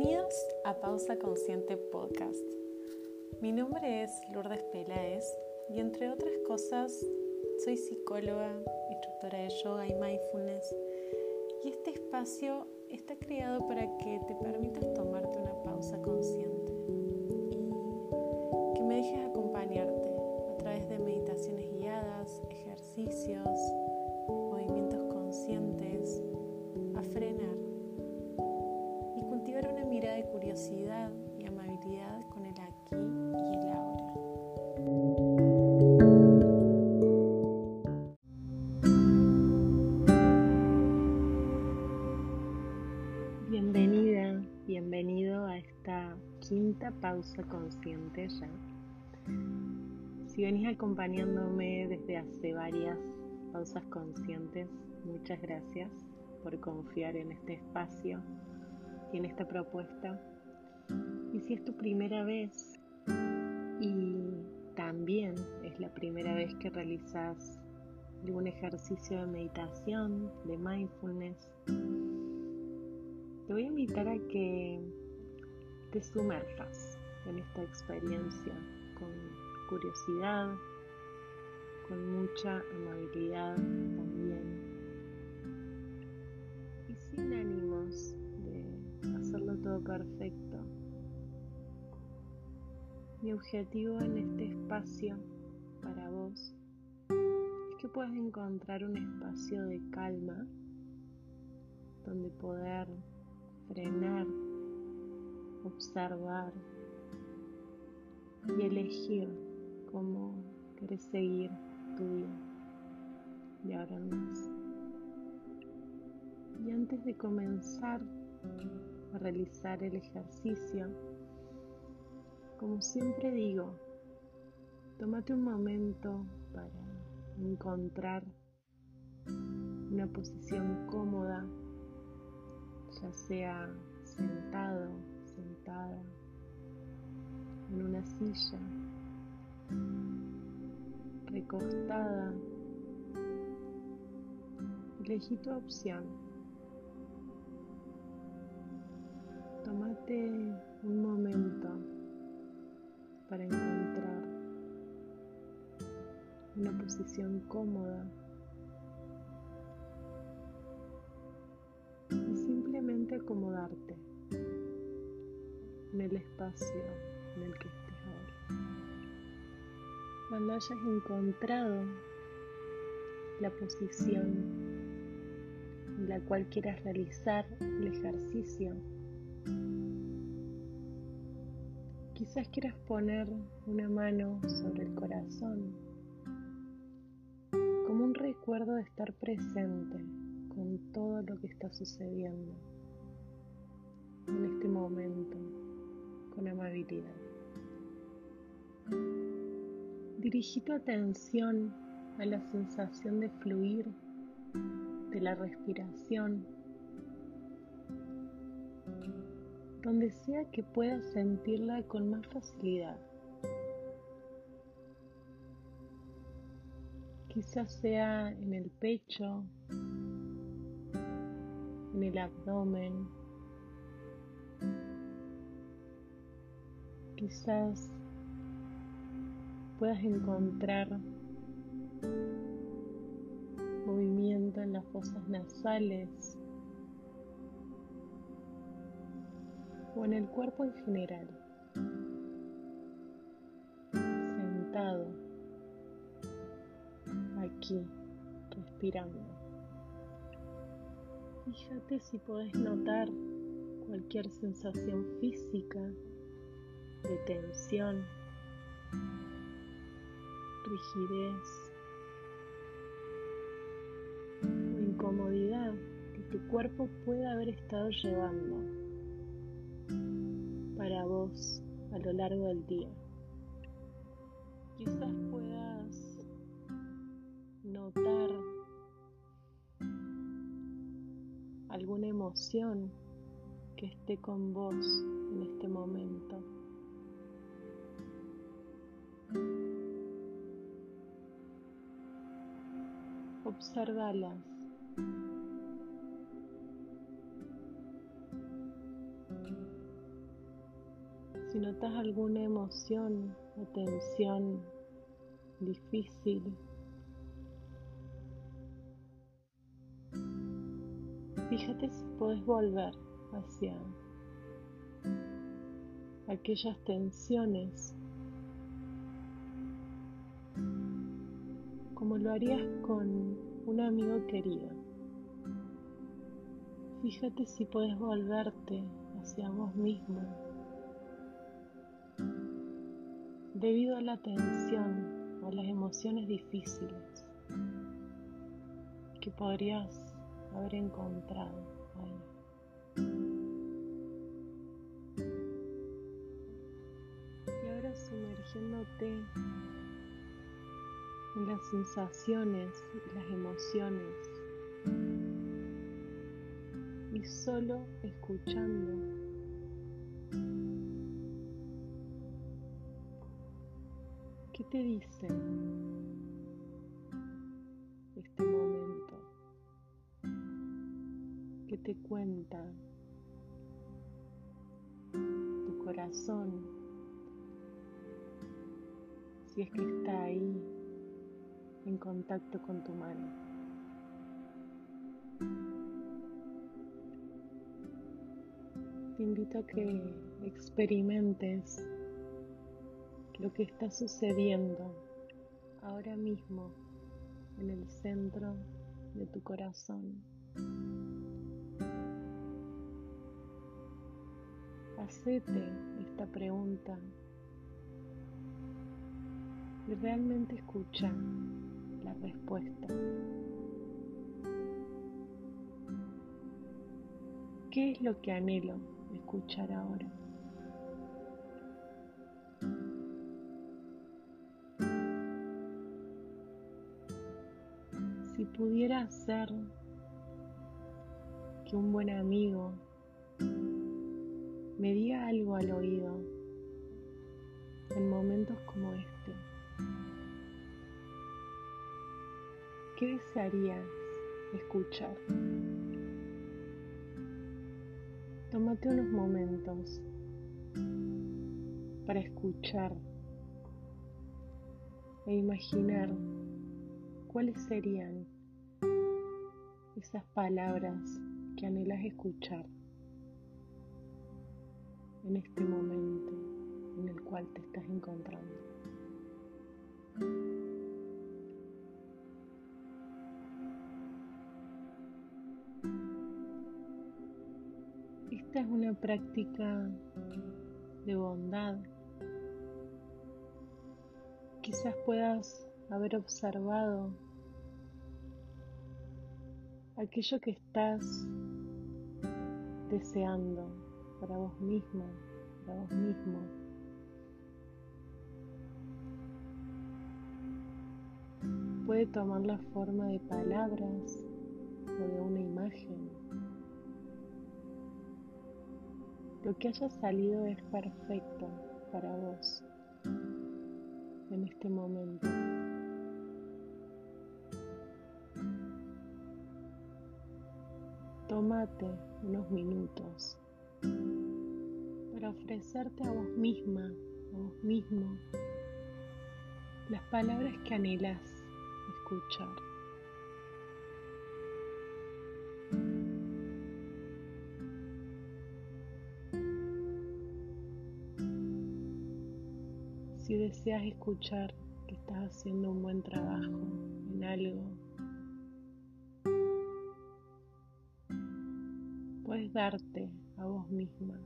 Bienvenidos a Pausa Consciente Podcast. Mi nombre es Lourdes Peláez y entre otras cosas soy psicóloga, instructora de yoga y mindfulness y este espacio está creado para que te permitas tomarte una pausa consciente y que me dejes acompañarte a través de meditaciones guiadas, ejercicios, consciente ya. Si venís acompañándome desde hace varias pausas conscientes, muchas gracias por confiar en este espacio en esta propuesta. Y si es tu primera vez y también es la primera vez que realizas algún ejercicio de meditación, de mindfulness, te voy a invitar a que te sumerjas en esta experiencia con curiosidad, con mucha amabilidad también y sin ánimos hacerlo todo perfecto. Mi objetivo en este espacio para vos es que puedas encontrar un espacio de calma donde poder frenar, observar y elegir cómo querés seguir tu día de ahora más. Y antes de comenzar a realizar el ejercicio, como siempre digo, tómate un momento para encontrar una posición cómoda, ya sea sentado, sentada, en una silla, recostada. Elegí tu opción. Tómate un momento para encontrar una posición cómoda y simplemente acomodarte en el espacio el que estés ahora. Cuando hayas encontrado la posición en la cual quieras realizar el ejercicio, Quizás quieras poner una mano sobre el corazón como un recuerdo de estar presente con todo lo que está sucediendo en este momento con amabilidad. Dirigí tu atención a la sensación de fluir de la respiración donde sea que puedas sentirla con más facilidad. Quizás sea en el pecho, en el abdomen, quizás puedas encontrar movimiento en las fosas nasales o en el cuerpo en general. Sentado aquí, respirando. Fíjate si podés notar cualquier sensación física de tensión, rigidez o incomodidad que tu cuerpo pueda haber estado llevando para vos a lo largo del día. Quizás puedas notar alguna emoción que esté con vos en este momento. Obsérvalas. Notas alguna emoción o tensión difícil, fíjate si puedes volver hacia aquellas tensiones como lo harías con un amigo querido. Fíjate si puedes volverte hacia vos mismo debido a la tensión o las emociones difíciles que podrías haber encontrado ahí. Y ahora sumergiéndote las sensaciones las emociones y solo escuchando ¿Qué te dice este momento? ¿Qué te cuenta tu corazón? Si es que está ahí en contacto con tu mano. Te invito a que experimentes lo que está sucediendo ahora mismo en el centro de tu corazón. Hacete esta pregunta y realmente escucha respuesta. ¿Qué es lo que anhelo escuchar ahora? si pudiera ser que un buen amigo me diga algo al oído en momentos como este, ¿qué desearías escuchar? Tómate unos momentos para escuchar e imaginar ¿cuáles serían esas palabras que anhelas escuchar en este momento en el cual te estás encontrando? Esta es una práctica de bondad. Quizás puedas haber observado aquello que estás deseando para vos mismo, para vos mismo. Puede tomar la forma de palabras o de una imagen. Lo que haya salido es perfecto para vos en este momento. Tómate unos minutos para ofrecerte a vos misma, a vos mismo, las palabras que anhelas escuchar. Si deseas escuchar que estás haciendo un buen trabajo en algo puedes darte a vos misma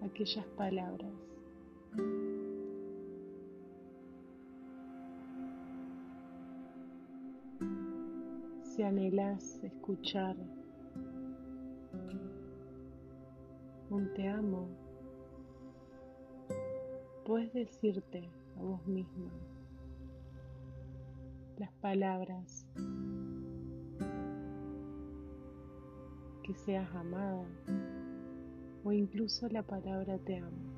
aquellas palabras. Si anhelas escuchar te amo, puedes decirte a vos misma las palabras que seas amada o incluso la palabra te amo.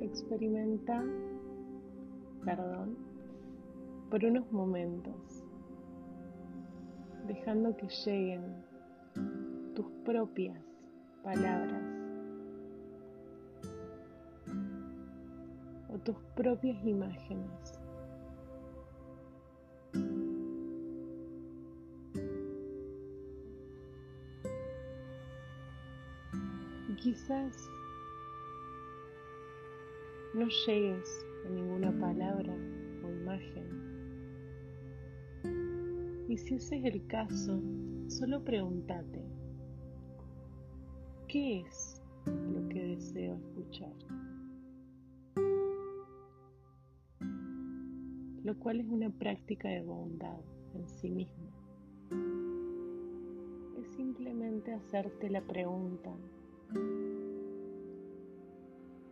experimenta, perdón, por unos momentos dejando que lleguen tus propias palabras o tus propias imágenes. Y quizás no llegues a ninguna palabra o imagen. Y si ese es el caso, solo pregúntate, ¿qué es lo que deseo escuchar? Lo cual es una práctica de bondad en sí misma. Es simplemente hacerte la pregunta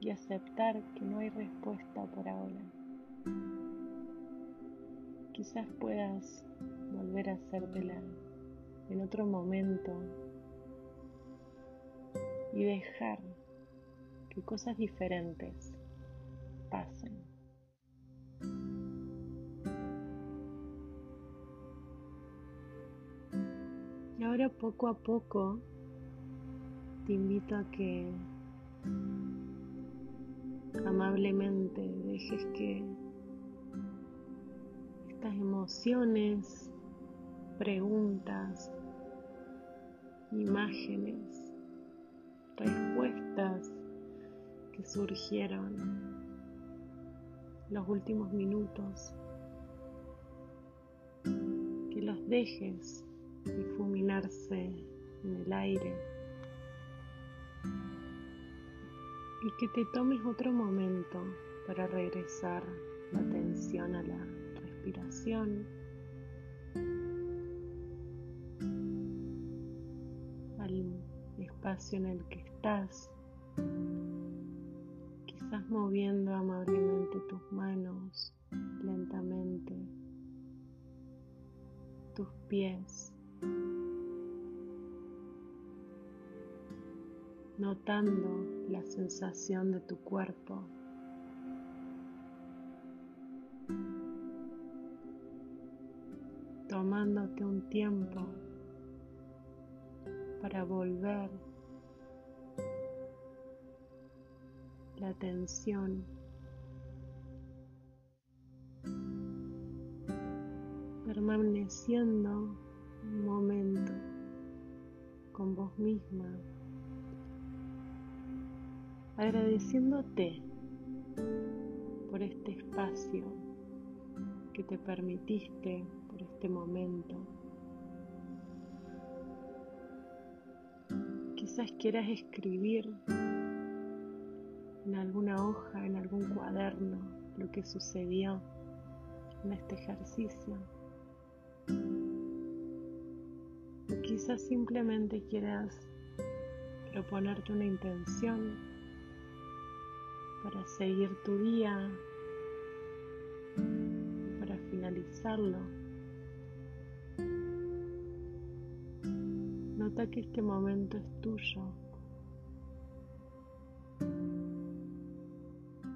y aceptar que no hay respuesta por ahora. Quizás puedas volver a hacértela en otro momento y dejar que cosas diferentes pasen. Y ahora poco a poco te invito a que amablemente dejes que emociones, preguntas, imágenes, respuestas que surgieron los últimos minutos, que los dejes difuminarse en el aire. Y que te tomes otro momento para regresar la atención a la respiración. al espacio en el que estás, quizás moviendo amablemente tus manos lentamente, tus pies. notando la sensación de tu cuerpo. Tomándote un tiempo para volver la atención. Permaneciendo un momento con vos misma. Agradeciéndote por este espacio que te permitiste, por este momento. Quizás quieras escribir en alguna hoja, en algún cuaderno, lo que sucedió en este ejercicio. O quizás simplemente quieras proponerte una intención para seguir tu día, para finalizarlo. Que este momento es tuyo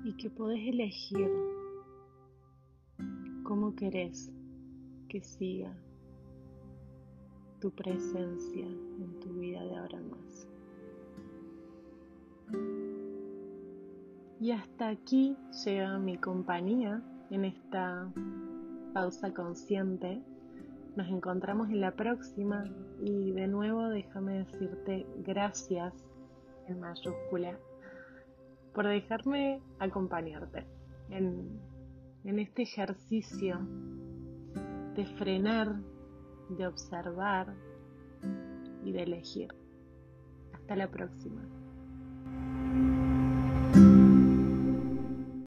y que podés elegir cómo querés que siga tu presencia en tu vida de ahora en más. Y hasta aquí llega mi compañía en esta pausa consciente. Nos encontramos en la próxima y de nuevo déjame decirte gracias en mayúscula por dejarme acompañarte en, en este ejercicio de frenar, de observar y de elegir. Hasta la próxima.